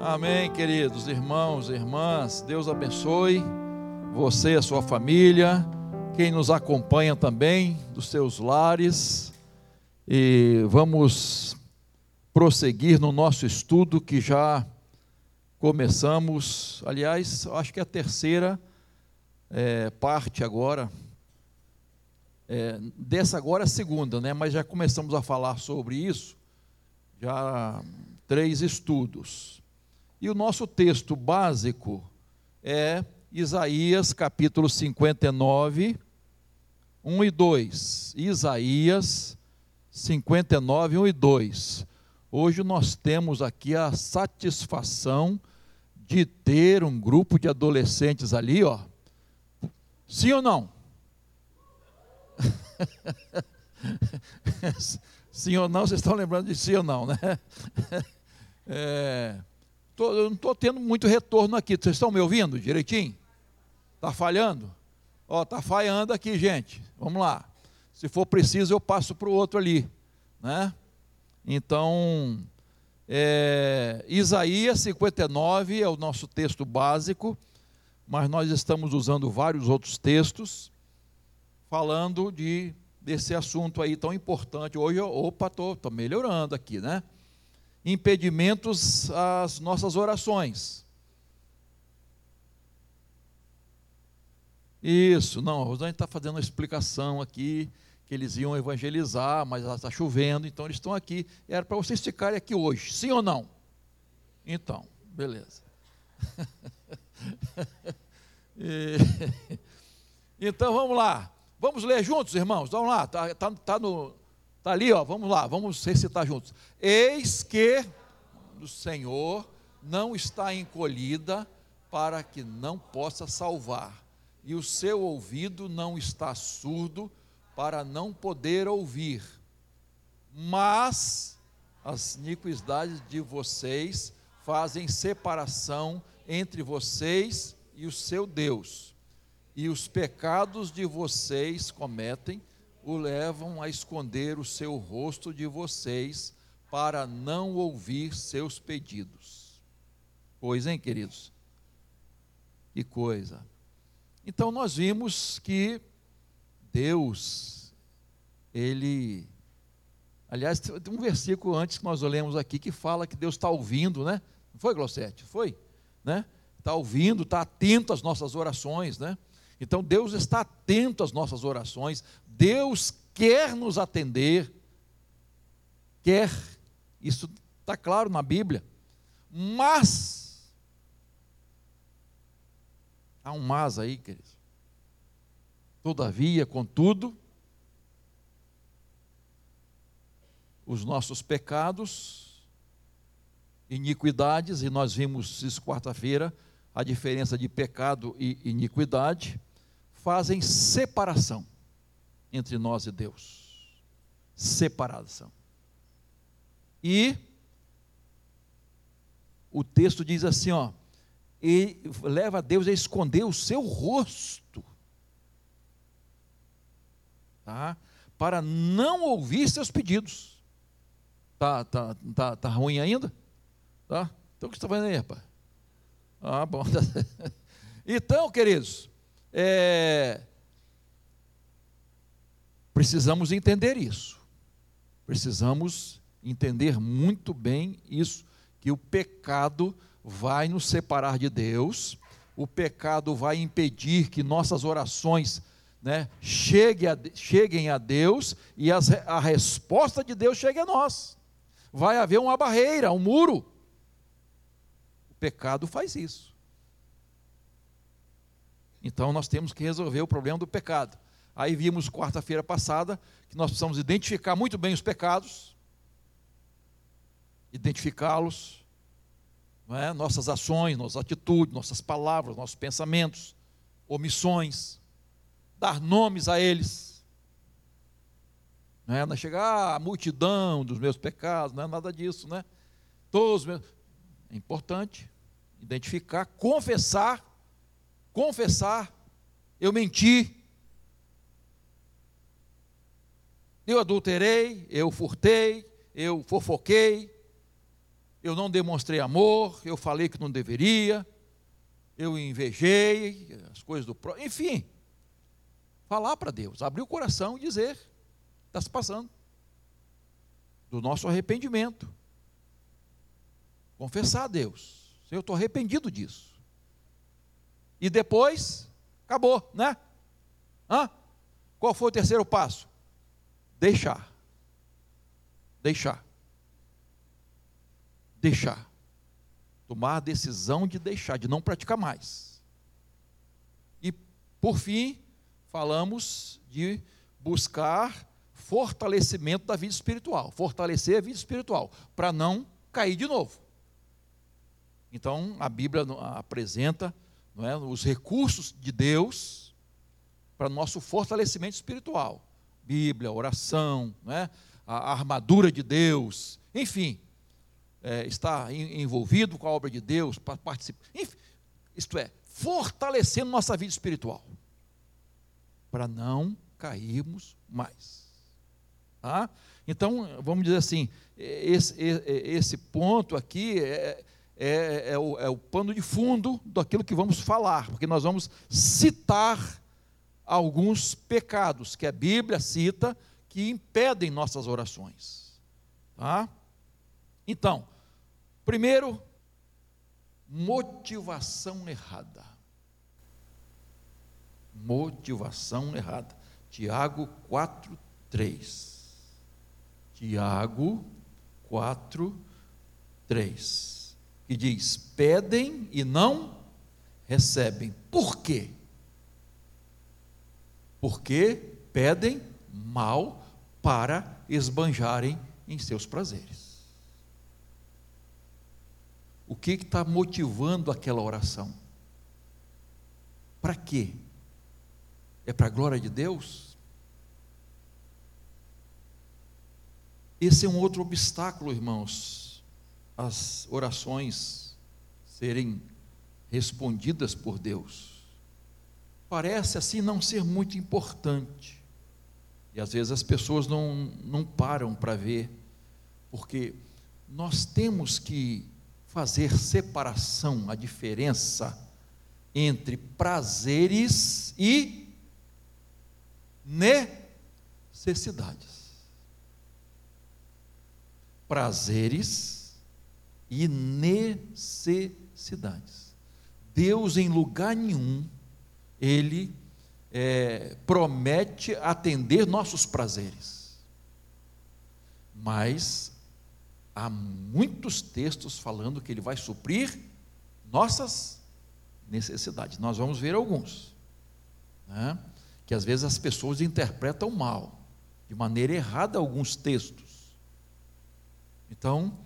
Amém, queridos irmãos e irmãs. Deus abençoe você e a sua família, quem nos acompanha também dos seus lares. E vamos prosseguir no nosso estudo que já começamos. Aliás, acho que é a terceira é, parte agora. É, dessa agora é a segunda, né? Mas já começamos a falar sobre isso. Já três estudos. E o nosso texto básico é Isaías capítulo 59, 1 e 2. Isaías 59, 1 e 2. Hoje nós temos aqui a satisfação de ter um grupo de adolescentes ali, ó. Sim ou não? sim ou não, vocês estão lembrando de sim ou não, né? É, Tô, eu não estou tendo muito retorno aqui. Vocês estão me ouvindo direitinho? Está falhando? Ó, está falhando aqui, gente. Vamos lá. Se for preciso, eu passo para o outro ali. Né? Então, é, Isaías 59 é o nosso texto básico, mas nós estamos usando vários outros textos falando de desse assunto aí tão importante. Hoje, opa, estou melhorando aqui, né? Impedimentos às nossas orações. Isso, não, a Rosane está fazendo uma explicação aqui, que eles iam evangelizar, mas está chovendo, então eles estão aqui. Era para vocês ficarem aqui hoje, sim ou não? Então, beleza. e, então vamos lá. Vamos ler juntos, irmãos? Vamos lá, está tá, tá no, Está ali, ó, vamos lá, vamos recitar juntos. Eis que o Senhor não está encolhida para que não possa salvar, e o seu ouvido não está surdo para não poder ouvir. Mas as iniquidades de vocês fazem separação entre vocês e o seu Deus, e os pecados de vocês cometem o levam a esconder o seu rosto de vocês para não ouvir seus pedidos. Pois, hein, queridos? Que coisa. Então nós vimos que Deus, Ele. Aliás, tem um versículo antes que nós olhamos aqui que fala que Deus está ouvindo, né? Não foi, Glossete? Foi? Né? Está ouvindo, está atento às nossas orações, né? Então Deus está atento às nossas orações, Deus quer nos atender, quer, isso está claro na Bíblia, mas, há um mas aí, queridos. Todavia, contudo, os nossos pecados, iniquidades, e nós vimos isso quarta-feira, a diferença de pecado e iniquidade, fazem separação entre nós e Deus. Separação. E o texto diz assim, ó, e leva Deus a esconder o seu rosto. Tá? Para não ouvir seus pedidos. Tá, tá, tá, tá ruim ainda? Tá? Então o que você está fazendo aí, rapaz? Ah, bom. então, queridos, é, precisamos entender isso. Precisamos entender muito bem isso, que o pecado vai nos separar de Deus, o pecado vai impedir que nossas orações né, cheguem, a, cheguem a Deus e as, a resposta de Deus chegue a nós. Vai haver uma barreira, um muro. O pecado faz isso. Então nós temos que resolver o problema do pecado. Aí vimos quarta-feira passada que nós precisamos identificar muito bem os pecados, identificá-los, é? nossas ações, nossas atitudes, nossas palavras, nossos pensamentos, omissões, dar nomes a eles. Não é, não chegar ah, multidão dos meus pecados, não é nada disso, né? Todos meus... É importante identificar, confessar confessar, eu menti, eu adulterei, eu furtei, eu fofoquei, eu não demonstrei amor, eu falei que não deveria, eu invejei as coisas do próximo, enfim. Falar para Deus, abrir o coração e dizer: está se passando. Do nosso arrependimento. Confessar a Deus. Eu estou arrependido disso. E depois, acabou, né? Hã? Qual foi o terceiro passo? Deixar. Deixar. Deixar. Tomar a decisão de deixar, de não praticar mais. E, por fim, falamos de buscar fortalecimento da vida espiritual, fortalecer a vida espiritual, para não cair de novo. Então, a Bíblia apresenta não é, os recursos de Deus para nosso fortalecimento espiritual. Bíblia, oração, não é, a armadura de Deus, enfim, é, está envolvido com a obra de Deus, para participar, enfim, isto é, fortalecendo nossa vida espiritual, para não cairmos mais. Tá? Então, vamos dizer assim, esse, esse ponto aqui é, é, é, o, é o pano de fundo daquilo que vamos falar, porque nós vamos citar alguns pecados que a Bíblia cita que impedem nossas orações. Tá? Então, primeiro, motivação errada. Motivação errada. Tiago 4, 3. Tiago 4, 3 que diz: pedem e não recebem. Por quê? Porque pedem mal para esbanjarem em seus prazeres. O que está motivando aquela oração? Para quê? É para a glória de Deus? Esse é um outro obstáculo, irmãos, as orações serem respondidas por Deus. Parece assim não ser muito importante. E às vezes as pessoas não, não param para ver, porque nós temos que fazer separação, a diferença entre prazeres e necessidades. Prazeres e necessidades. Deus, em lugar nenhum, Ele é, promete atender nossos prazeres. Mas há muitos textos falando que Ele vai suprir nossas necessidades. Nós vamos ver alguns, né? que às vezes as pessoas interpretam mal, de maneira errada, alguns textos. Então,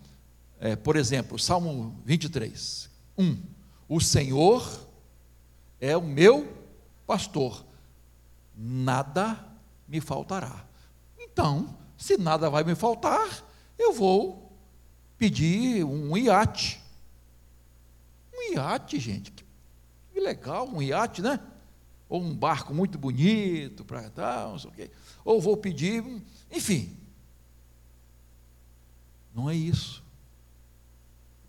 é, por exemplo, Salmo 23, 1. O Senhor é o meu pastor, nada me faltará. Então, se nada vai me faltar, eu vou pedir um iate. Um iate, gente, que legal, um iate, né? Ou um barco muito bonito para tal, não sei o quê. Ou vou pedir, enfim. Não é isso.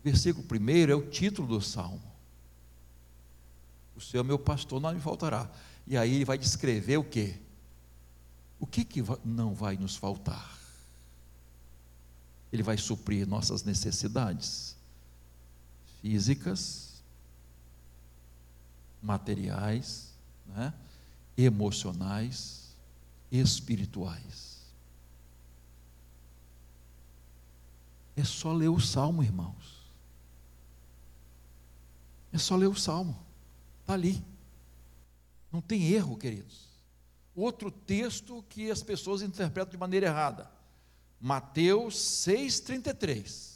Versículo 1 é o título do salmo. O Senhor é meu pastor, não me faltará. E aí ele vai descrever o que? O que, que não vai nos faltar? Ele vai suprir nossas necessidades físicas, materiais, né? emocionais, espirituais. É só ler o salmo, irmãos. É só ler o salmo. Está ali. Não tem erro, queridos. Outro texto que as pessoas interpretam de maneira errada. Mateus 6,33.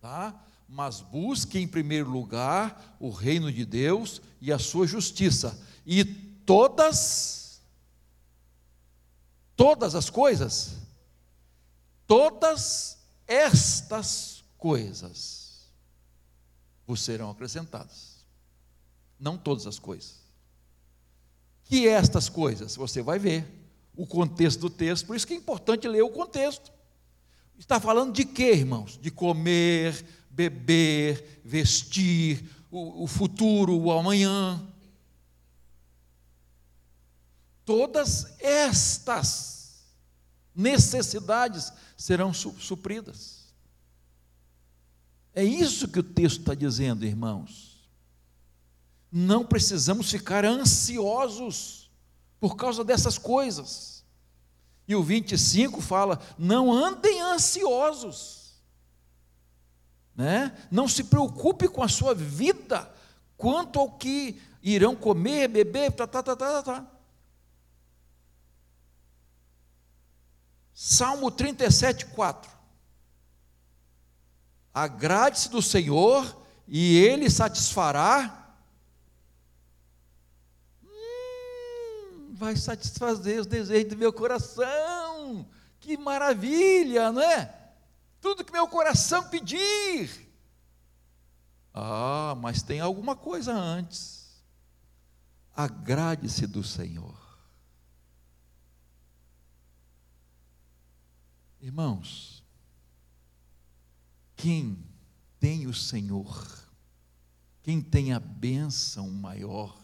Tá? Mas busque em primeiro lugar o reino de Deus e a sua justiça. E todas, todas as coisas, todas estas coisas vos serão acrescentadas. Não todas as coisas. Que estas coisas? Você vai ver o contexto do texto, por isso que é importante ler o contexto. Está falando de quê, irmãos? De comer, beber, vestir, o, o futuro, o amanhã. Todas estas necessidades serão supridas. É isso que o texto está dizendo, irmãos. Não precisamos ficar ansiosos por causa dessas coisas. E o 25 fala: não andem ansiosos, né? não se preocupe com a sua vida quanto ao que irão comer, beber, tá, tá, tá, tá, tá. Salmo 37, 4. Agrade-se do Senhor e Ele satisfará vai satisfazer os desejos do meu coração. Que maravilha, não é? Tudo que meu coração pedir. Ah, mas tem alguma coisa antes. Agrade-se do Senhor. Irmãos, quem tem o Senhor, quem tem a bênção maior,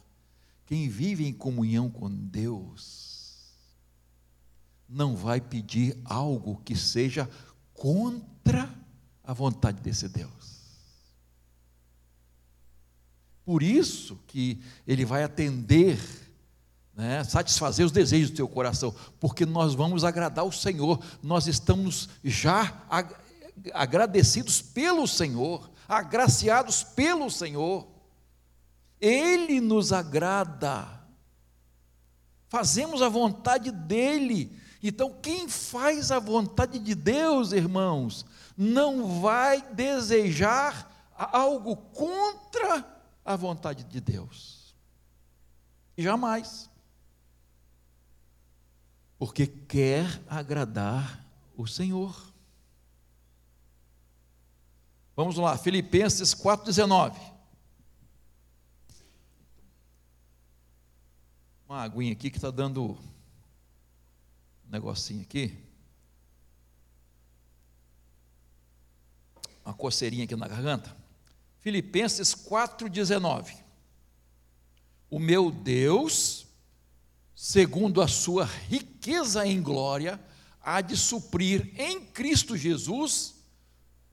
quem vive em comunhão com Deus, não vai pedir algo que seja contra a vontade desse Deus. Por isso que ele vai atender, né, satisfazer os desejos do teu coração, porque nós vamos agradar o Senhor, nós estamos já agradecidos pelo Senhor, agraciados pelo Senhor. Ele nos agrada. Fazemos a vontade dele. Então, quem faz a vontade de Deus, irmãos, não vai desejar algo contra a vontade de Deus. Jamais. Porque quer agradar o Senhor. Vamos lá, Filipenses 4,19. uma aguinha aqui que está dando um negocinho aqui. Uma coceirinha aqui na garganta. Filipenses 4,19. O meu Deus, segundo a sua riqueza em glória, há de suprir em Cristo Jesus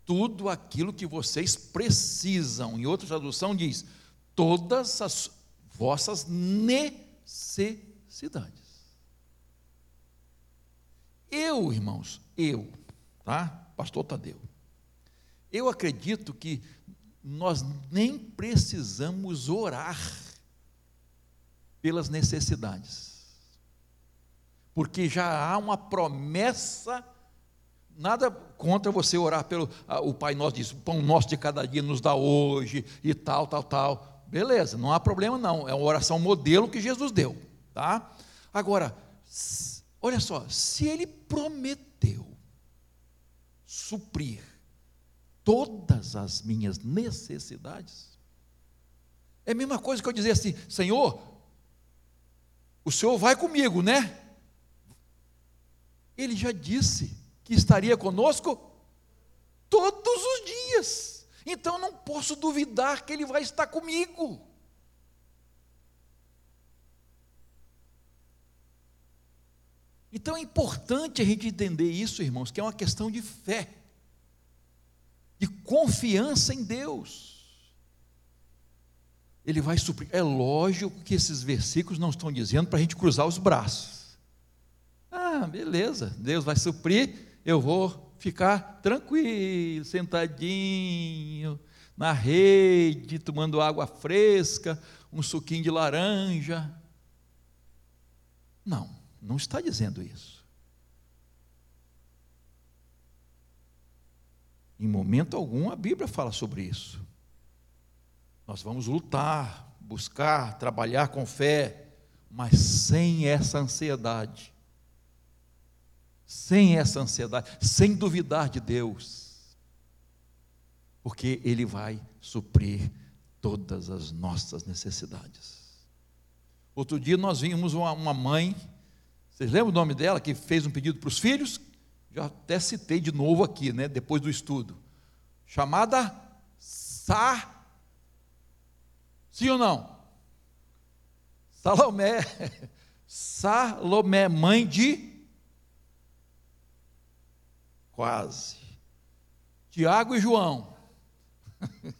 tudo aquilo que vocês precisam. Em outra tradução diz: todas as vossas necessidades. Eu, irmãos, eu, tá? Pastor Tadeu. Eu acredito que nós nem precisamos orar pelas necessidades. Porque já há uma promessa nada contra você orar pelo o Pai Nosso diz, o pão nosso de cada dia nos dá hoje e tal, tal, tal. Beleza, não há problema não. É uma oração modelo que Jesus deu, tá? Agora, olha só, se ele prometeu suprir todas as minhas necessidades, é a mesma coisa que eu dizer assim, Senhor, o Senhor vai comigo, né? Ele já disse que estaria conosco todos os dias. Então não posso duvidar que Ele vai estar comigo. Então é importante a gente entender isso, irmãos, que é uma questão de fé, de confiança em Deus. Ele vai suprir. É lógico que esses versículos não estão dizendo para a gente cruzar os braços. Ah, beleza, Deus vai suprir, eu vou ficar tranquilo, sentadinho na rede, tomando água fresca, um suquinho de laranja. Não, não está dizendo isso. Em momento algum a Bíblia fala sobre isso. Nós vamos lutar, buscar, trabalhar com fé, mas sem essa ansiedade sem essa ansiedade, sem duvidar de Deus, porque Ele vai suprir todas as nossas necessidades. Outro dia nós vimos uma, uma mãe, vocês lembram o nome dela, que fez um pedido para os filhos? Já até citei de novo aqui, né, depois do estudo. Chamada Sá. Sim ou não? Salomé. Salomé, mãe de. Quase. Tiago e João.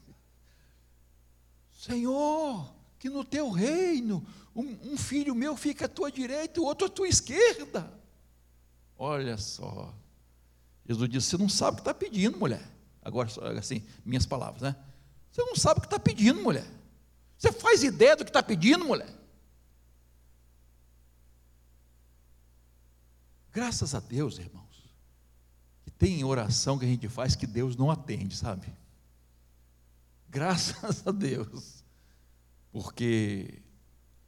Senhor, que no teu reino um, um, filho meu fica à tua direita e o outro à tua esquerda. Olha só. Jesus disse: Você não sabe o que está pedindo, mulher. Agora, assim, minhas palavras, né? Você não sabe o que está pedindo, mulher. Você faz ideia do que está pedindo, mulher? Graças a Deus, irmãos, que tem oração que a gente faz que Deus não atende, sabe? Graças a Deus, porque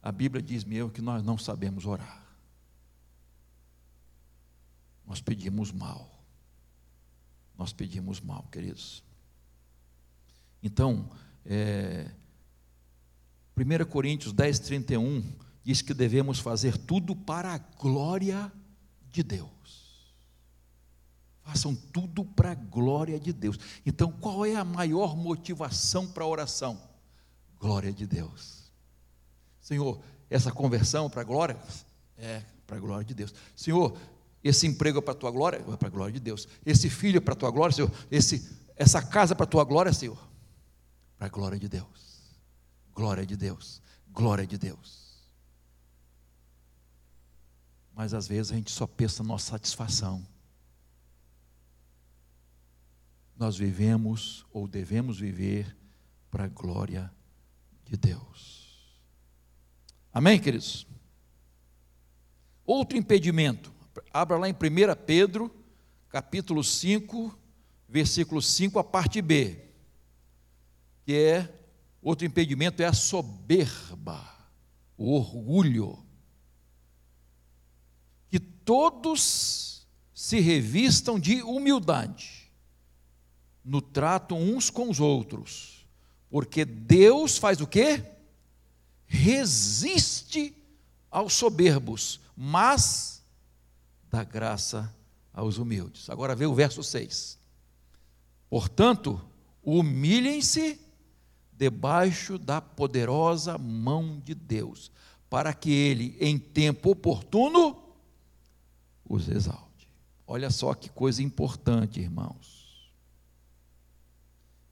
a Bíblia diz mesmo que nós não sabemos orar. Nós pedimos mal. Nós pedimos mal, queridos. Então, é, 1 Coríntios 10, 31 diz que devemos fazer tudo para a glória de Deus. Façam tudo para a glória de Deus. Então, qual é a maior motivação para a oração? Glória de Deus. Senhor, essa conversão para a glória? É, para a glória de Deus. Senhor, esse emprego é para a tua glória? É para a glória de Deus. Esse filho é para a tua glória, Senhor? Esse, essa casa é para a tua glória, Senhor? Para a glória de Deus. Glória de Deus. Glória de Deus. Mas às vezes a gente só pensa na nossa satisfação. Nós vivemos ou devemos viver para a glória de Deus. Amém, queridos? Outro impedimento. Abra lá em 1 Pedro, capítulo 5, versículo 5, a parte B. Que é, outro impedimento é a soberba, o orgulho que todos se revistam de humildade no trato uns com os outros, porque Deus faz o quê? Resiste aos soberbos, mas dá graça aos humildes. Agora vê o verso 6. Portanto, humilhem-se debaixo da poderosa mão de Deus, para que ele, em tempo oportuno, os exalte. Olha só que coisa importante, irmãos.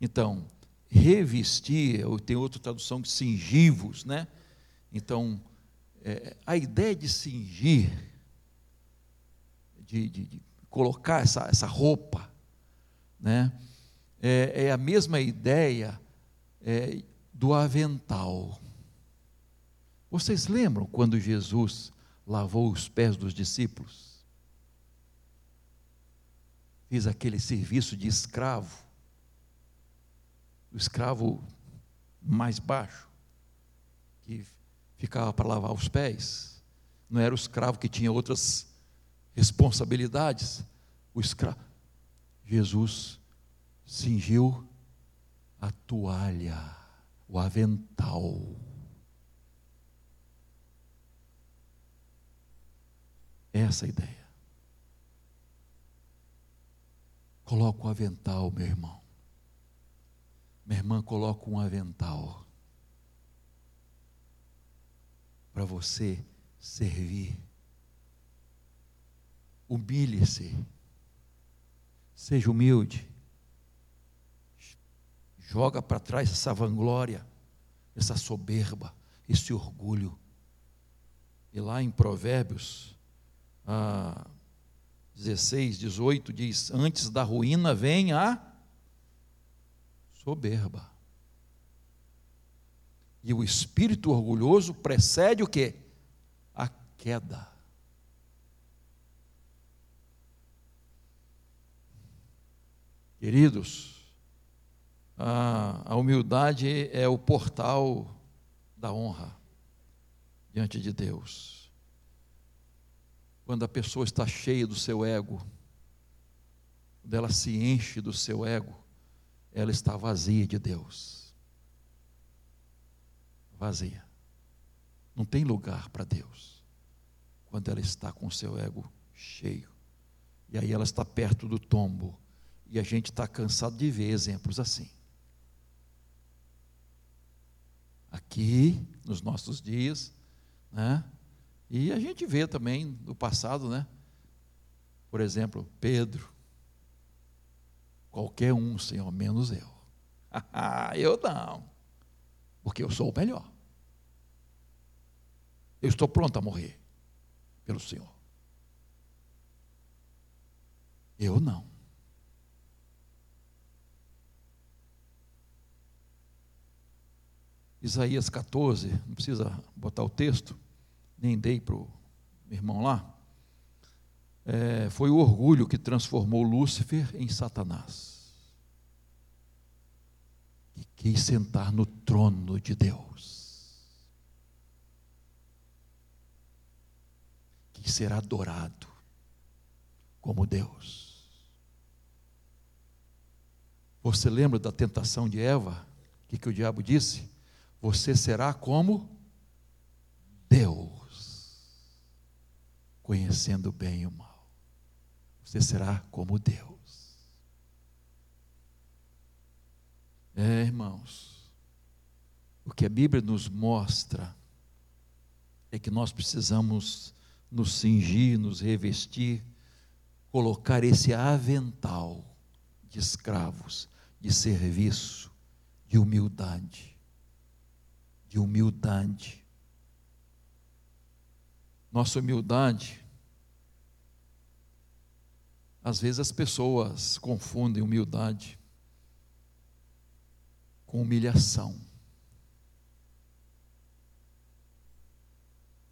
Então, revestir, ou tem outra tradução de cingivos, né? Então, é, a ideia de cingir, de, de, de colocar essa, essa roupa, né? É, é a mesma ideia é, do avental. Vocês lembram quando Jesus lavou os pés dos discípulos? fez aquele serviço de escravo, o escravo mais baixo, que ficava para lavar os pés, não era o escravo que tinha outras responsabilidades, o escravo. Jesus cingiu a toalha, o avental. Essa é a ideia. Coloca um avental, meu irmão. Minha irmã, coloca um avental para você servir. Humilhe-se. Seja humilde. Joga para trás essa vanglória, essa soberba, esse orgulho. E lá em Provérbios, ah, 16, 18 diz: Antes da ruína vem a soberba. E o espírito orgulhoso precede o que? A queda. Queridos, a, a humildade é o portal da honra diante de Deus quando a pessoa está cheia do seu ego, quando ela se enche do seu ego, ela está vazia de Deus. Vazia. Não tem lugar para Deus quando ela está com o seu ego cheio. E aí ela está perto do tombo. E a gente está cansado de ver exemplos assim. aqui nos nossos dias, né? E a gente vê também do passado, né? Por exemplo, Pedro. Qualquer um, Senhor, menos eu. eu não. Porque eu sou o melhor. Eu estou pronto a morrer pelo Senhor. Eu não. Isaías 14, não precisa botar o texto, nem dei para o irmão lá. É, foi o orgulho que transformou Lúcifer em Satanás. Que quis sentar no trono de Deus. Quis ser adorado como Deus. Você lembra da tentação de Eva? O que, que o diabo disse? você será como Deus, conhecendo bem e o mal. Você será como Deus. É, irmãos, o que a Bíblia nos mostra é que nós precisamos nos cingir, nos revestir, colocar esse avental de escravos, de serviço, de humildade de humildade. Nossa humildade, às vezes as pessoas confundem humildade com humilhação.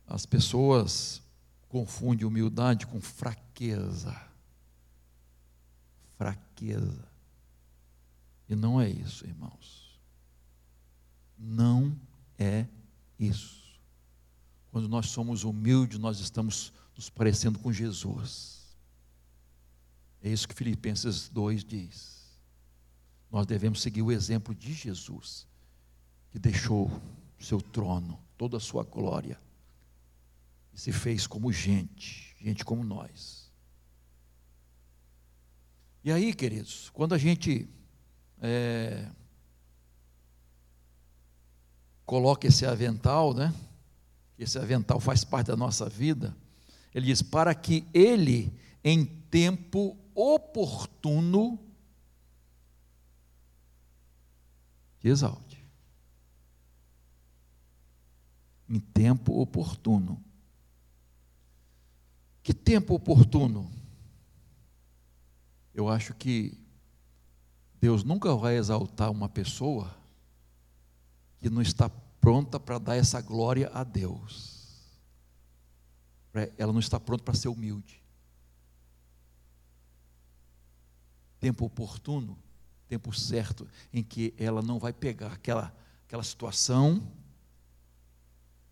As pessoas confundem humildade com fraqueza. Fraqueza. E não é isso, irmãos. Não é isso. Quando nós somos humildes, nós estamos nos parecendo com Jesus. É isso que Filipenses 2 diz. Nós devemos seguir o exemplo de Jesus, que deixou seu trono, toda a sua glória, e se fez como gente, gente como nós. E aí, queridos, quando a gente é, coloca esse avental, né? Esse avental faz parte da nossa vida. Ele diz: para que ele, em tempo oportuno, te exalte. Em tempo oportuno. Que tempo oportuno? Eu acho que Deus nunca vai exaltar uma pessoa que não está pronta para dar essa glória a Deus. Ela não está pronta para ser humilde. Tempo oportuno, tempo certo, em que ela não vai pegar aquela, aquela situação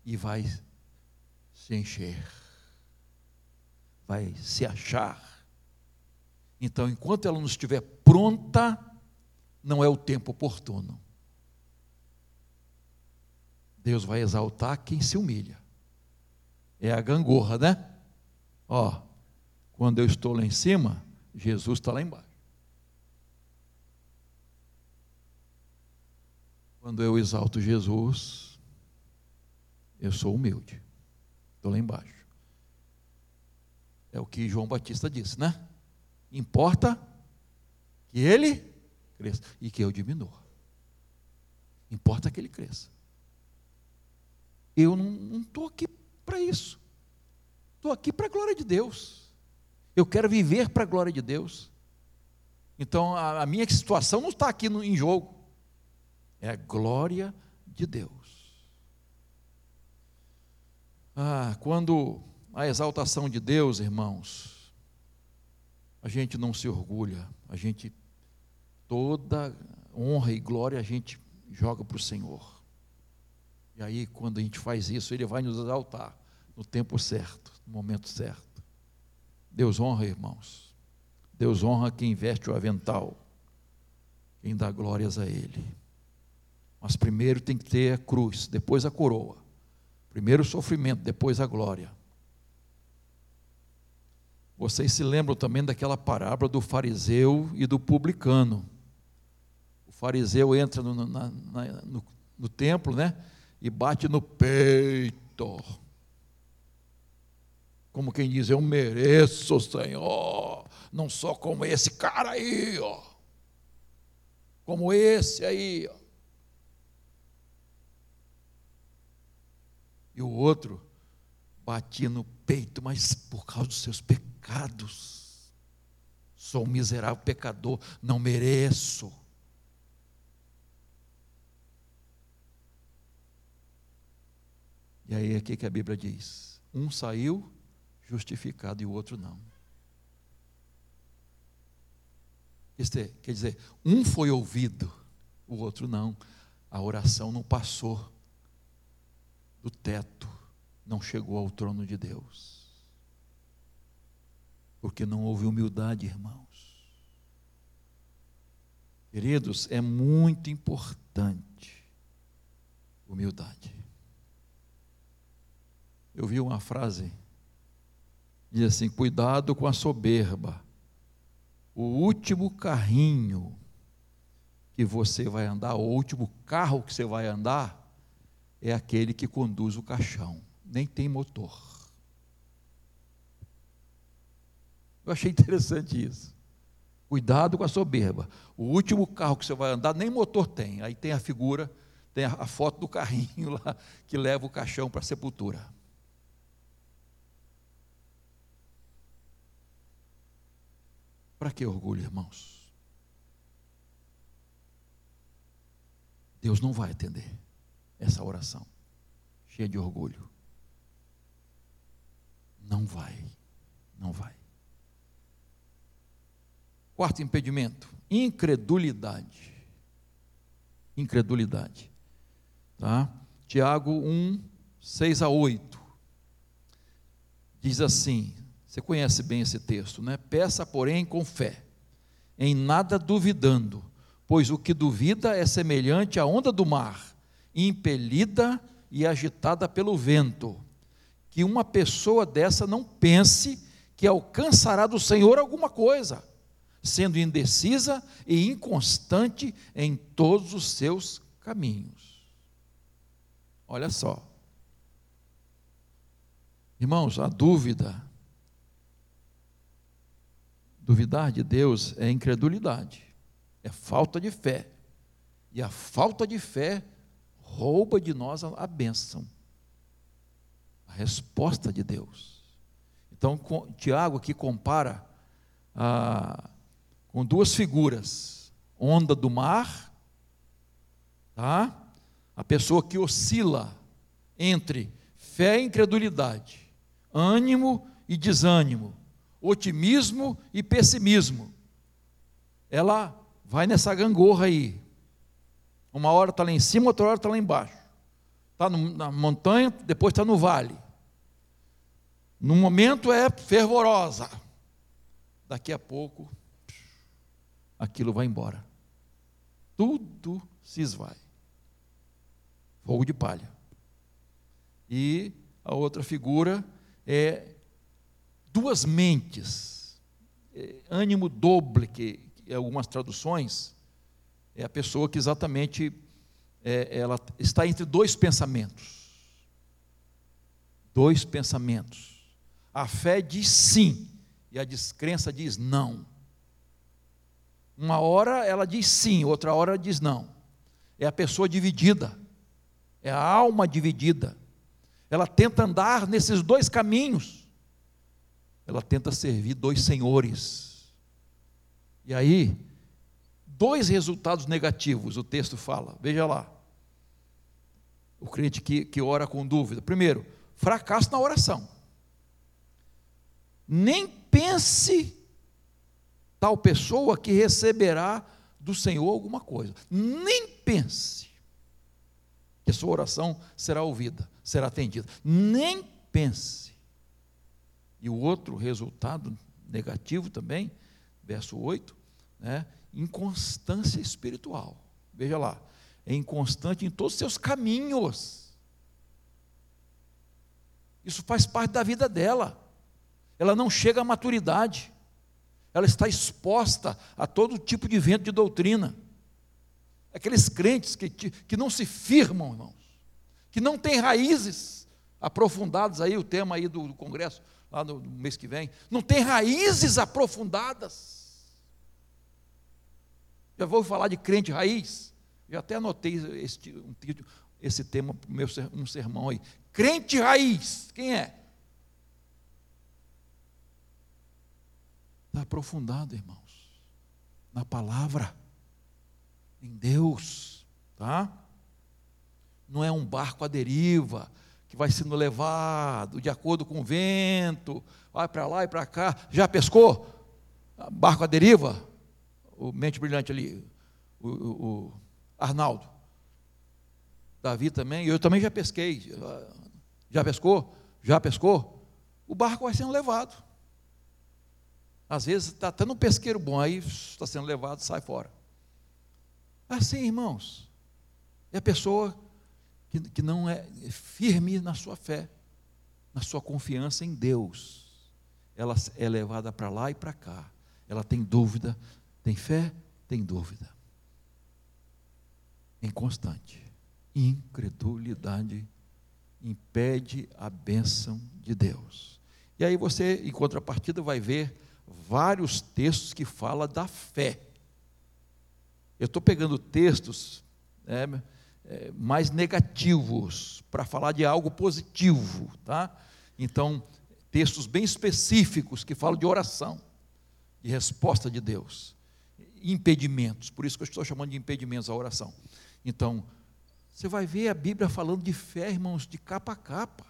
e vai se encher, vai se achar. Então, enquanto ela não estiver pronta, não é o tempo oportuno. Deus vai exaltar quem se humilha. É a gangorra, né? Ó, quando eu estou lá em cima, Jesus está lá embaixo. Quando eu exalto Jesus, eu sou humilde. Estou lá embaixo. É o que João Batista disse, né? Importa que ele cresça e que eu diminua. Importa que ele cresça. Eu não estou aqui para isso. Estou aqui para a glória de Deus. Eu quero viver para a glória de Deus. Então a, a minha situação não está aqui no, em jogo. É a glória de Deus. Ah, quando a exaltação de Deus, irmãos, a gente não se orgulha, a gente toda honra e glória a gente joga para o Senhor. E aí, quando a gente faz isso, Ele vai nos exaltar no tempo certo, no momento certo. Deus honra, irmãos. Deus honra quem veste o avental, quem dá glórias a Ele. Mas primeiro tem que ter a cruz, depois a coroa. Primeiro o sofrimento, depois a glória. Vocês se lembram também daquela parábola do fariseu e do publicano. O fariseu entra no, na, na, no, no templo, né? e bate no peito. Como quem diz, eu mereço, Senhor, não sou como esse cara aí, ó. Como esse aí, ó. E o outro batia no peito, mas por causa dos seus pecados. Sou um miserável pecador, não mereço. E aí é aqui que a Bíblia diz: um saiu justificado e o outro não. Este, quer dizer, um foi ouvido, o outro não. A oração não passou do teto, não chegou ao trono de Deus. Porque não houve humildade, irmãos. Queridos, é muito importante humildade. Eu vi uma frase, diz assim: cuidado com a soberba. O último carrinho que você vai andar, o último carro que você vai andar, é aquele que conduz o caixão, nem tem motor. Eu achei interessante isso. Cuidado com a soberba. O último carro que você vai andar, nem motor tem. Aí tem a figura, tem a, foto do carrinho lá que leva o caixão para a sepultura. Para que orgulho, irmãos? Deus não vai atender essa oração cheia de orgulho. Não vai, não vai. Quarto impedimento: incredulidade. Incredulidade. Tá? Tiago 1, 6 a 8. Diz assim: você conhece bem esse texto, né? Peça, porém, com fé, em nada duvidando, pois o que duvida é semelhante à onda do mar, impelida e agitada pelo vento. Que uma pessoa dessa não pense que alcançará do Senhor alguma coisa, sendo indecisa e inconstante em todos os seus caminhos. Olha só. Irmãos, a dúvida Duvidar de Deus é incredulidade, é falta de fé. E a falta de fé rouba de nós a, bênção, a resposta de Deus. Então, com, Tiago aqui compara ah, com duas figuras: onda do mar, tá? a pessoa que oscila entre fé e incredulidade, ânimo e desânimo otimismo e pessimismo. Ela vai nessa gangorra aí. Uma hora está lá em cima, outra hora está lá embaixo. Está na montanha, depois está no vale. No momento é fervorosa. Daqui a pouco, aquilo vai embora. Tudo se esvai. Fogo de palha. E a outra figura é duas mentes, é, ânimo doble, que, que algumas traduções, é a pessoa que exatamente é, ela está entre dois pensamentos. Dois pensamentos. A fé diz sim e a descrença diz não. Uma hora ela diz sim, outra hora ela diz não. É a pessoa dividida, é a alma dividida. Ela tenta andar nesses dois caminhos ela tenta servir dois senhores. E aí, dois resultados negativos o texto fala. Veja lá. O crente que, que ora com dúvida. Primeiro, fracasso na oração. Nem pense tal pessoa que receberá do Senhor alguma coisa. Nem pense que a sua oração será ouvida, será atendida. Nem pense. E o outro resultado negativo também, verso 8, né? Inconstância espiritual. Veja lá, é inconstante em todos os seus caminhos. Isso faz parte da vida dela. Ela não chega à maturidade. Ela está exposta a todo tipo de vento de doutrina. Aqueles crentes que, que não se firmam, irmãos. que não tem raízes aprofundadas aí, o tema aí do, do congresso, lá no, no mês que vem, não tem raízes aprofundadas. Já vou falar de crente raiz, já até anotei esse, um, esse tema para meu um sermão aí. Crente raiz, quem é? Está aprofundado, irmãos, na palavra, em Deus, tá? Não é um barco à deriva, que vai sendo levado de acordo com o vento, vai para lá e para cá. Já pescou? Barco à deriva? O mente brilhante ali, o, o, Arnaldo. Davi também, eu também já pesquei. Já pescou? Já pescou? O barco vai sendo levado. Às vezes está até no pesqueiro bom, aí está sendo levado, sai fora. Assim, irmãos. É a pessoa que, que não é firme na sua fé, na sua confiança em Deus. Ela é levada para lá e para cá. Ela tem dúvida, tem fé, tem dúvida. Inconstante. Incredulidade impede a bênção de Deus. E aí você, em contrapartida, vai ver vários textos que falam da fé. Eu estou pegando textos é, é, mais negativos para falar de algo positivo, tá? Então, textos bem específicos que falam de oração, de resposta de Deus, impedimentos, por isso que eu estou chamando de impedimentos a oração. Então, você vai ver a Bíblia falando de fé, irmãos, de capa a capa.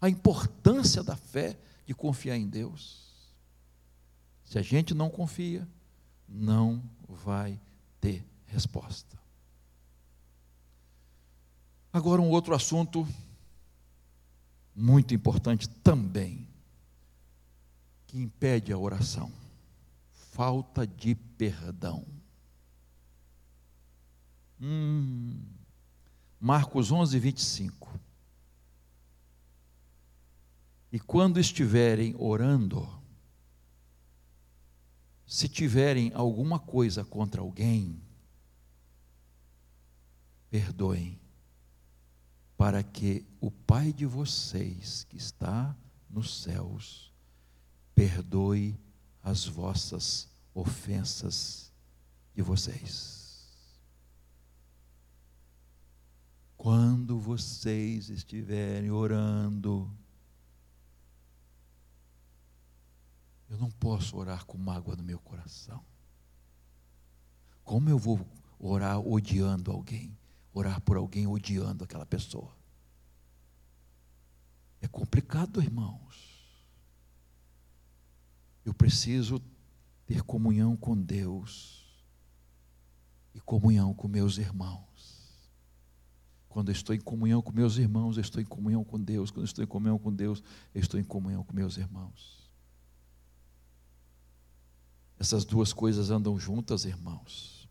A importância da fé, de confiar em Deus. Se a gente não confia, não vai ter resposta. Agora, um outro assunto muito importante também, que impede a oração: falta de perdão. Hum, Marcos 11, 25. E quando estiverem orando, se tiverem alguma coisa contra alguém, perdoem para que o Pai de vocês, que está nos céus, perdoe as vossas ofensas de vocês. Quando vocês estiverem orando, eu não posso orar com mágoa no meu coração. Como eu vou orar odiando alguém? orar por alguém odiando aquela pessoa. É complicado, irmãos. Eu preciso ter comunhão com Deus e comunhão com meus irmãos. Quando estou em comunhão com meus irmãos, estou em comunhão com Deus. Quando estou em comunhão com Deus, eu estou em comunhão com meus irmãos. Essas duas coisas andam juntas, irmãos.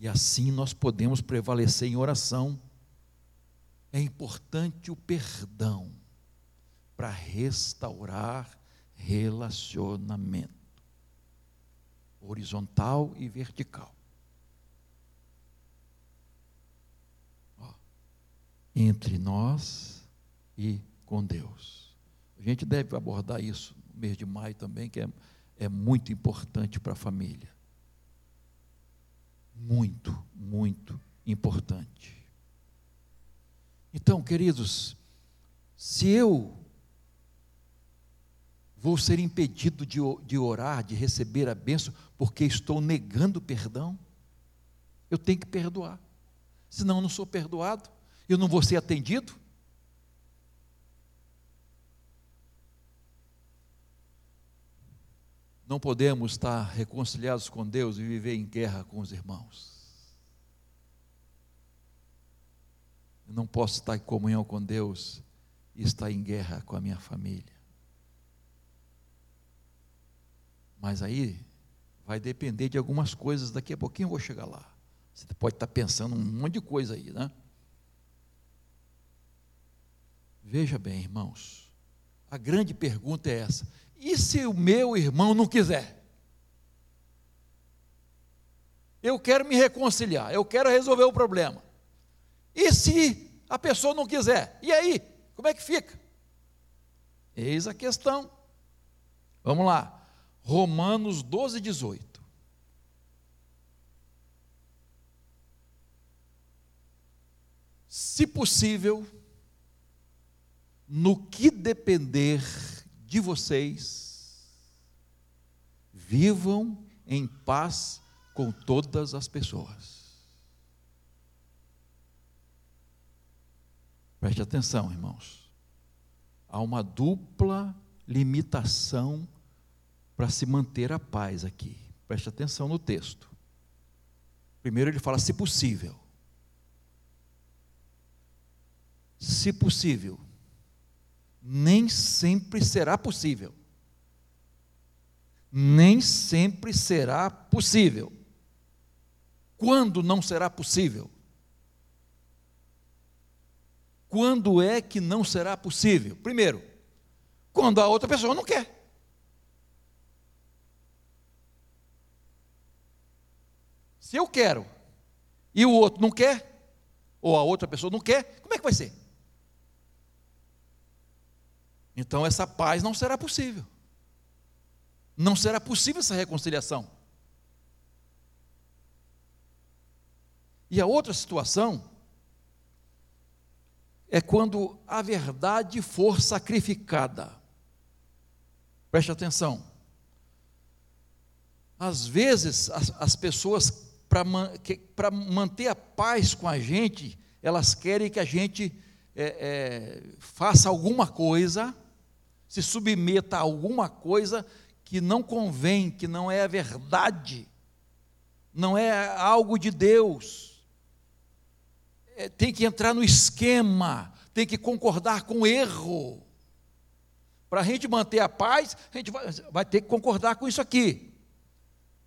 E assim nós podemos prevalecer em oração. É importante o perdão para restaurar relacionamento horizontal e vertical. Entre nós e com Deus. A gente deve abordar isso no mês de maio também, que é, é muito importante para a família muito, muito importante. Então, queridos, se eu vou ser impedido de, de orar, de receber a bênção, porque estou negando perdão, eu tenho que perdoar. Senão eu não sou perdoado, eu não vou ser atendido. Não podemos estar reconciliados com Deus e viver em guerra com os irmãos. Eu não posso estar em comunhão com Deus e estar em guerra com a minha família. Mas aí vai depender de algumas coisas, daqui a pouquinho eu vou chegar lá. Você pode estar pensando um monte de coisa aí, né? Veja bem, irmãos, a grande pergunta é essa: e se o meu irmão não quiser? Eu quero me reconciliar, eu quero resolver o problema. E se a pessoa não quiser? E aí? Como é que fica? Eis a questão. Vamos lá. Romanos 12, 18. Se possível, no que depender de vocês, vivam em paz com todas as pessoas. Preste atenção, irmãos. Há uma dupla limitação para se manter a paz aqui. Preste atenção no texto. Primeiro ele fala se possível. Se possível. Nem sempre será possível. Nem sempre será possível. Quando não será possível? Quando é que não será possível? Primeiro, quando a outra pessoa não quer. Se eu quero e o outro não quer, ou a outra pessoa não quer, como é que vai ser? Então essa paz não será possível. Não será possível essa reconciliação. E a outra situação é quando a verdade for sacrificada. Preste atenção. Às vezes, as, as pessoas, para manter a paz com a gente, elas querem que a gente é, é, faça alguma coisa, se submeta a alguma coisa que não convém, que não é a verdade, não é algo de Deus é, tem que entrar no esquema, tem que concordar com o erro. Para a gente manter a paz, a gente vai, vai ter que concordar com isso aqui.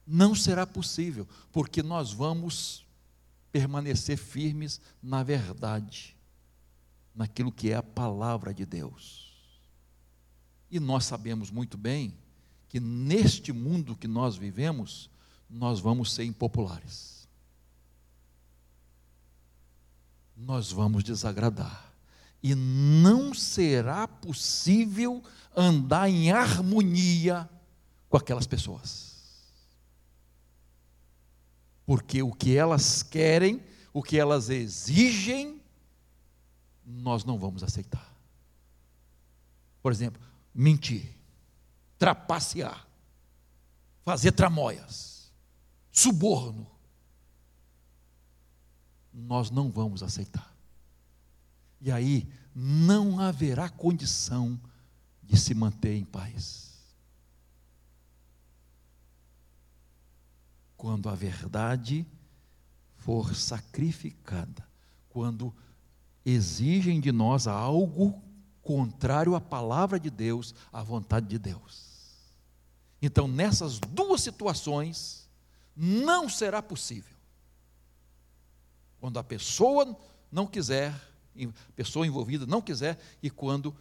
Não será possível, porque nós vamos permanecer firmes na verdade, naquilo que é a palavra de Deus. E nós sabemos muito bem que neste mundo que nós vivemos, nós vamos ser impopulares. nós vamos desagradar. E não será possível andar em harmonia com aquelas pessoas. Porque o que elas querem, o que elas exigem, nós não vamos aceitar. Por exemplo, mentir, trapacear, fazer tramóias, suborno, nós não vamos aceitar. E aí não haverá condição de se manter em paz. Quando a verdade for sacrificada, quando exigem de nós algo contrário à palavra de Deus, à vontade de Deus. Então, nessas duas situações, não será possível quando a pessoa não quiser, a pessoa envolvida não quiser, e quando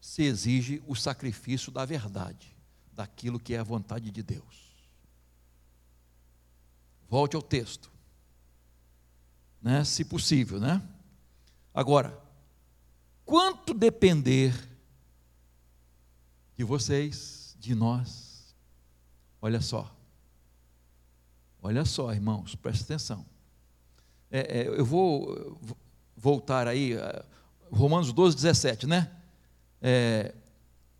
se exige o sacrifício da verdade, daquilo que é a vontade de Deus. Volte ao texto, né? se possível, né? Agora, quanto depender de vocês, de nós, olha só, olha só, irmãos, presta atenção. É, é, eu vou voltar aí, Romanos 12, 17, né? É,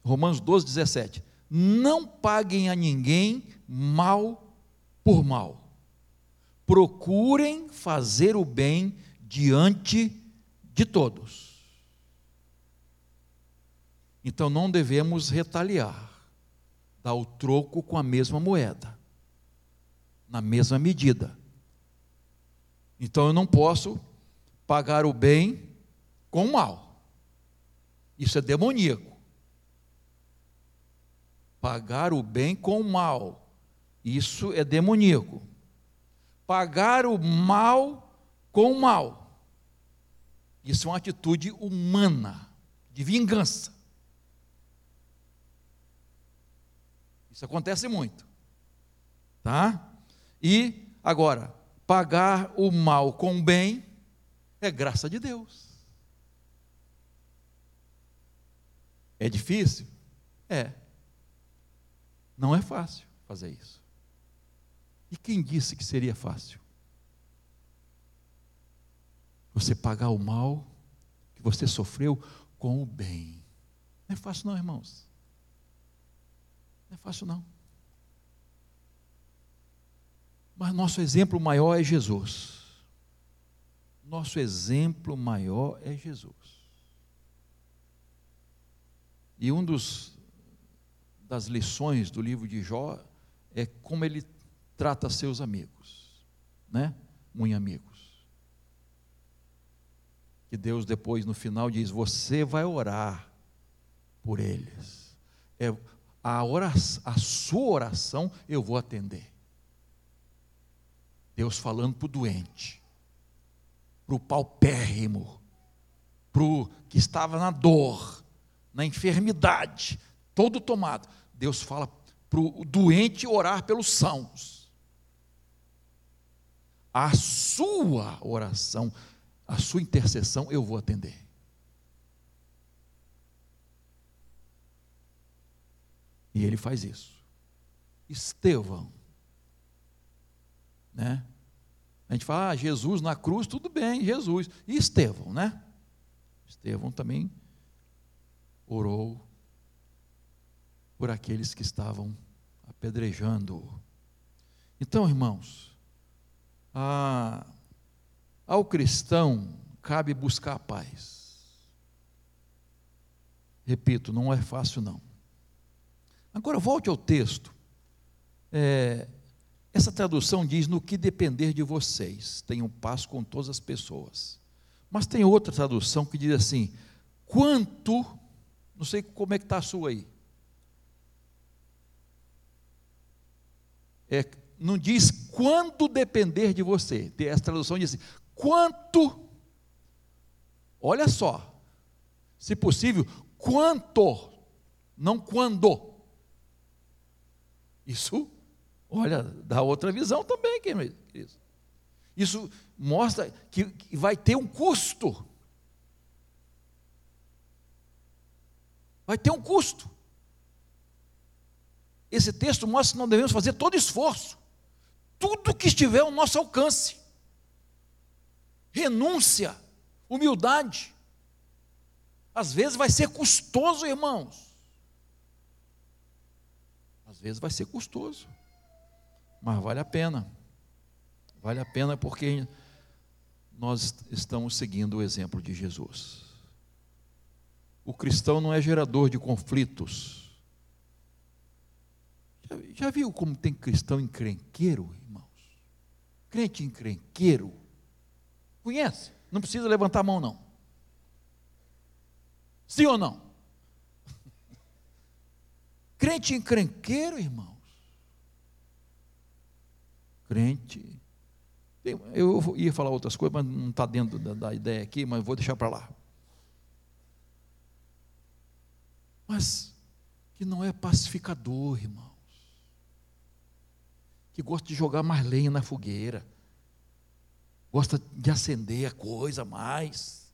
Romanos 12, 17. Não paguem a ninguém mal por mal. Procurem fazer o bem diante de todos. Então não devemos retaliar, dar o troco com a mesma moeda, na mesma medida. Então eu não posso pagar o bem com o mal. Isso é demoníaco. Pagar o bem com o mal. Isso é demoníaco. Pagar o mal com o mal. Isso é uma atitude humana, de vingança. Isso acontece muito. Tá? E agora, pagar o mal com o bem, É graça de Deus. É difícil? É. Não é fácil fazer isso. E quem disse que seria fácil? Você pagar o mal que você sofreu com o bem. Não é fácil, não, irmãos. Não é fácil, não. Mas nosso exemplo maior é Jesus. Nosso exemplo maior é Jesus. E um dos das lições do livro de Jó é como ele trata seus amigos, né? Muito amigos. Que Deus depois no final diz: "Você vai orar por eles". É a oração, a sua oração eu vou atender. Deus falando para o doente, para o paupérrimo, para o que estava na dor, na enfermidade, todo tomado. Deus fala para o doente orar pelos sãos. A sua oração, a sua intercessão, eu vou atender. E ele faz isso. Estevão, né? A gente fala, ah, Jesus na cruz, tudo bem, Jesus. E Estevão, né? Estevão também orou por aqueles que estavam apedrejando-o. Então, irmãos, ao cristão cabe buscar a paz. Repito, não é fácil não. Agora volte ao texto. É, essa tradução diz: no que depender de vocês, tenham paz com todas as pessoas. Mas tem outra tradução que diz assim: quanto, não sei como é que está a sua aí. É, não diz quando depender de você. Essa tradução diz assim: quanto, olha só, se possível, quanto, não quando. Isso Olha, dá outra visão também, querido. Isso mostra que, vai ter um custo. Vai ter um custo. Esse texto mostra que nós devemos fazer todo esforço, tudo que estiver ao nosso alcance. Renúncia, humildade. Às vezes vai ser custoso, irmãos. Às vezes vai ser custoso mas vale a pena. Vale a pena porque nós estamos seguindo o exemplo de Jesus. O cristão não é gerador de conflitos. Já, já viu como tem cristão encrenqueiro? Crente encrenqueiro. Conhece? Não precisa levantar a mão, não. Sim ou não? Crente encrenqueiro, irmão crente. Eu ia falar outras coisas, mas não está dentro da, da, ideia aqui, mas vou deixar para lá. Mas que não é pacificador, irmãos. Que gosta de jogar mais lenha na fogueira. Gosta de acender a coisa mais.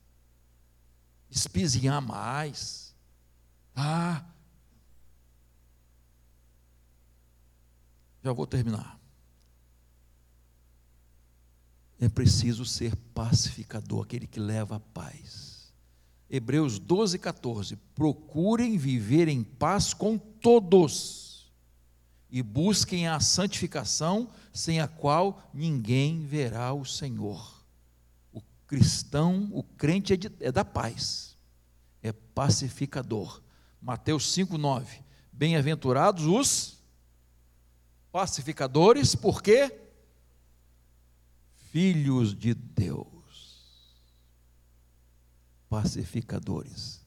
Espizinhar mais. Ah. Já vou terminar é preciso ser pacificador, aquele que leva a paz. Hebreus 12, 14. Procurem viver em paz com todos e busquem a santificação, sem a qual ninguém verá o Senhor. O cristão, o crente é, de, é da paz, é pacificador. Mateus 5, 9. Bem-aventurados os pacificadores, porque filhos de Deus, pacificadores.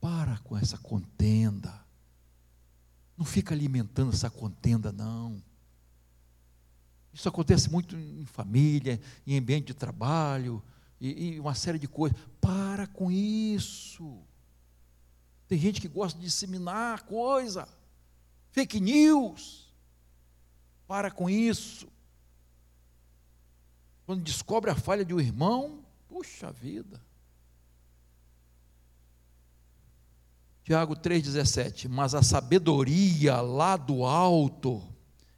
Para com essa contenda. Não fica alimentando essa contenda, não. Isso acontece muito em família, em ambiente de trabalho, e, e uma série de coisas. Para com isso. Tem gente que gosta de disseminar coisa, fake news. Para com isso. Quando descobre a falha de um irmão, Puxa vida. Tiago 3,17. Mas a sabedoria lá do alto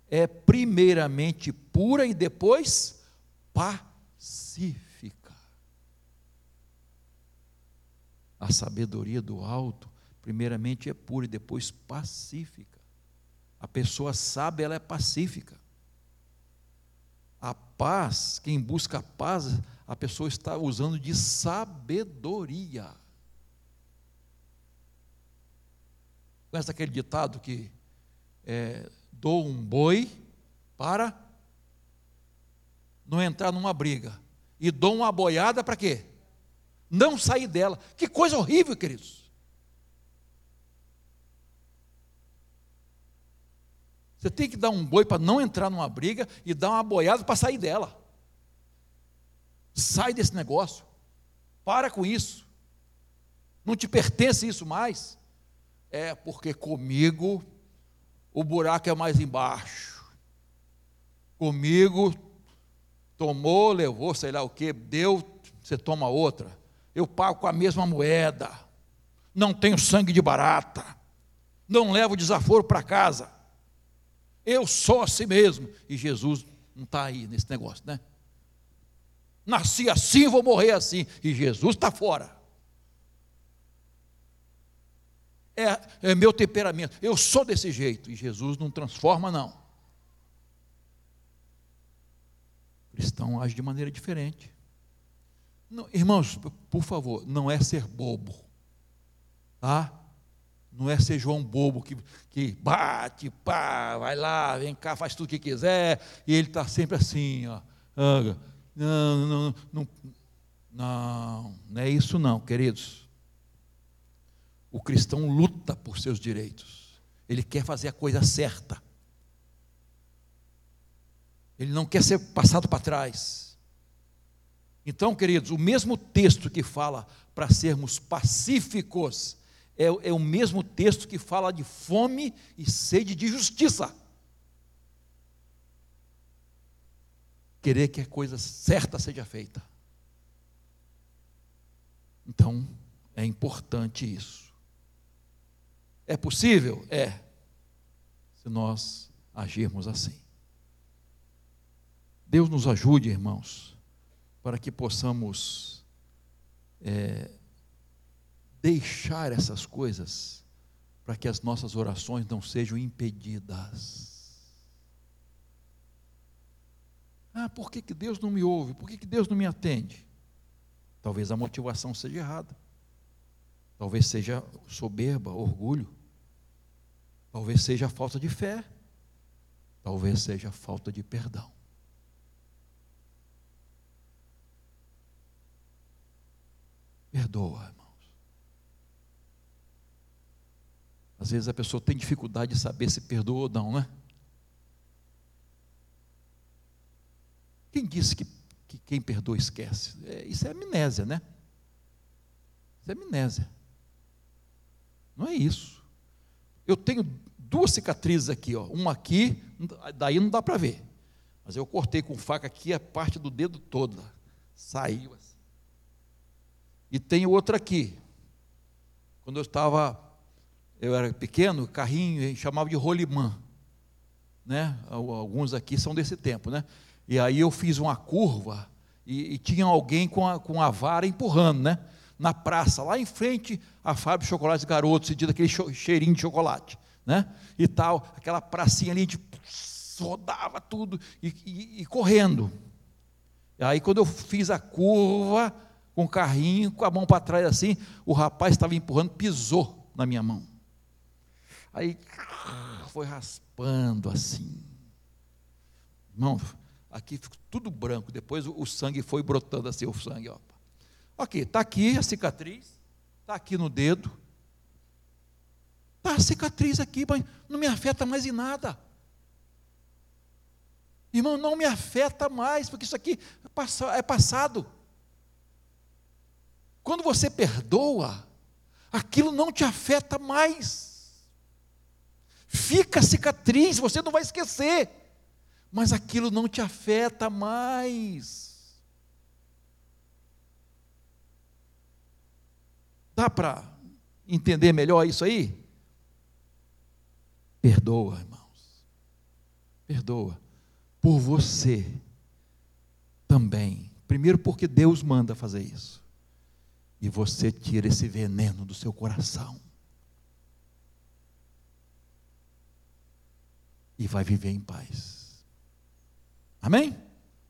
é primeiramente pura e depois pacífica. A sabedoria do alto, primeiramente é pura e depois pacífica. A pessoa sabe, ela é pacífica. A paz, quem busca a paz, a pessoa está usando de sabedoria. Conhece aquele ditado que é, dou um boi para não entrar numa briga. E dou uma boiada para quê? Não sair dela. Que coisa horrível, queridos. Você tem que dar um boi para não entrar numa briga e dar uma boiada para sair dela. Sai desse negócio. Para com isso. Não te pertence isso mais. É porque comigo o buraco é mais embaixo. Comigo, tomou, levou, sei lá o que, deu, você toma outra. Eu pago com a mesma moeda. Não tenho sangue de barata. Não levo desaforo para casa. Eu sou assim mesmo. E Jesus não está aí nesse negócio, né? Nasci assim, vou morrer assim. E Jesus está fora. É, é meu temperamento, eu sou desse jeito, e Jesus não transforma, não. O cristão age de maneira diferente. Não, irmãos, por favor, não é ser bobo, tá? Não é ser João bobo que, que bate, pá, vai lá, vem cá, faz tudo o que quiser, e ele está sempre assim, ó. Não, não, não, não, não, não é isso não, queridos. O cristão luta por seus direitos. Ele quer fazer a coisa certa. Ele não quer ser passado para trás. Então, queridos, o mesmo texto que fala para sermos pacíficos é, é, o mesmo texto que fala de fome e sede de justiça. Querer que a coisa certa seja feita. Então, é importante isso. É possível? É, se nós agirmos assim. Deus nos ajude, irmãos, para que possamos é, deixar essas coisas, para que as nossas orações não sejam impedidas. Ah, por que, que Deus não me ouve? Por que, que Deus não me atende? Talvez a motivação seja errada. Talvez seja soberba, orgulho. Talvez seja falta de fé. Talvez seja falta de perdão. Perdoa, irmãos. Às vezes a pessoa tem dificuldade de saber se perdoa ou não, né? Quem disse que, que quem perdoa esquece? É, isso é amnésia, né? Isso é amnésia. Não é isso. Eu tenho duas cicatrizes aqui, ó. uma aqui, daí não dá para ver. Mas eu cortei com faca aqui a parte do dedo toda. Saiu assim. E tem outra aqui. Quando eu estava, eu era pequeno, carrinho, chamava de rolimã. Né? Alguns aqui são desse tempo, né? E aí eu fiz uma curva e, e tinha alguém com a, com a vara empurrando, né? Na praça, lá em frente à fábrica de chocolates Garoto, sentindo aquele cheirinho de chocolate, né? E tal, aquela pracinha ali, gente rodava tudo e, e, e correndo. Aí quando eu fiz a curva com o carrinho, com a mão para trás assim, o rapaz estava empurrando, pisou na minha mão. Aí foi raspando assim. Irmão, aqui ficou tudo branco, depois o sangue foi brotando assim, o sangue, ó. Ok, está aqui a cicatriz, está aqui no dedo. Está a cicatriz aqui, mas não me afeta mais em nada. Irmão, não me afeta mais, porque isso aqui é passado. Quando você perdoa, aquilo não te afeta mais. Fica a cicatriz, você não vai esquecer, mas aquilo não te afeta mais. Dá para entender melhor isso aí? Perdoa, irmãos. Perdoa. Por você também. Primeiro, porque Deus manda fazer isso. E você tira esse veneno do seu coração. E vai viver em paz. Amém?